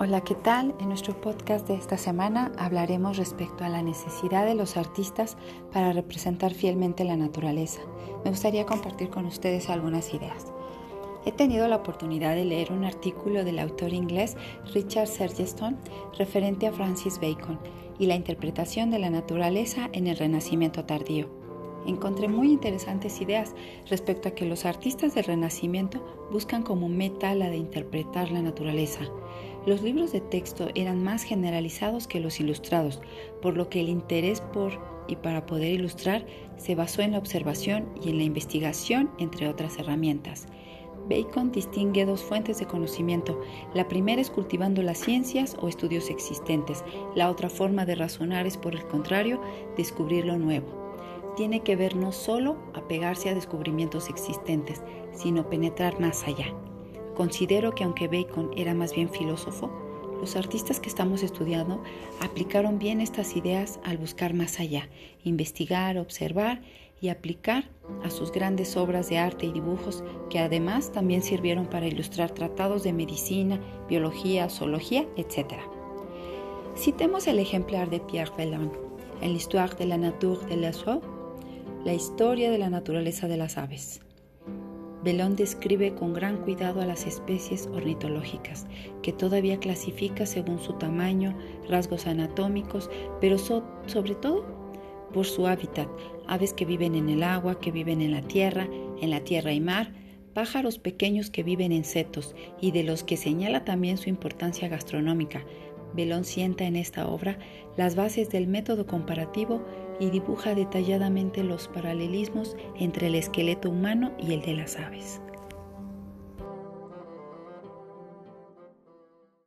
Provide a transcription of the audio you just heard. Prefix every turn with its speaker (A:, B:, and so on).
A: Hola, ¿qué tal? En nuestro podcast de esta semana hablaremos respecto a la necesidad de los artistas para representar fielmente la naturaleza. Me gustaría compartir con ustedes algunas ideas. He tenido la oportunidad de leer un artículo del autor inglés Richard Sergeston referente a Francis Bacon y la interpretación de la naturaleza en el Renacimiento tardío encontré muy interesantes ideas respecto a que los artistas del Renacimiento buscan como meta la de interpretar la naturaleza. Los libros de texto eran más generalizados que los ilustrados, por lo que el interés por y para poder ilustrar se basó en la observación y en la investigación, entre otras herramientas. Bacon distingue dos fuentes de conocimiento. La primera es cultivando las ciencias o estudios existentes. La otra forma de razonar es, por el contrario, descubrir lo nuevo tiene que ver no solo a pegarse a descubrimientos existentes, sino penetrar más allá. Considero que aunque Bacon era más bien filósofo, los artistas que estamos estudiando aplicaron bien estas ideas al buscar más allá, investigar, observar y aplicar a sus grandes obras de arte y dibujos que además también sirvieron para ilustrar tratados de medicina, biología, zoología, etc. Citemos el ejemplar de Pierre Vellon en l'Histoire de la nature de l'oiseau la historia de la naturaleza de las aves. Belón describe con gran cuidado a las especies ornitológicas, que todavía clasifica según su tamaño, rasgos anatómicos, pero sobre todo por su hábitat, aves que viven en el agua, que viven en la tierra, en la tierra y mar, pájaros pequeños que viven en setos y de los que señala también su importancia gastronómica. Belón sienta en esta obra las bases del método comparativo y dibuja detalladamente los paralelismos entre el esqueleto humano y el de las aves.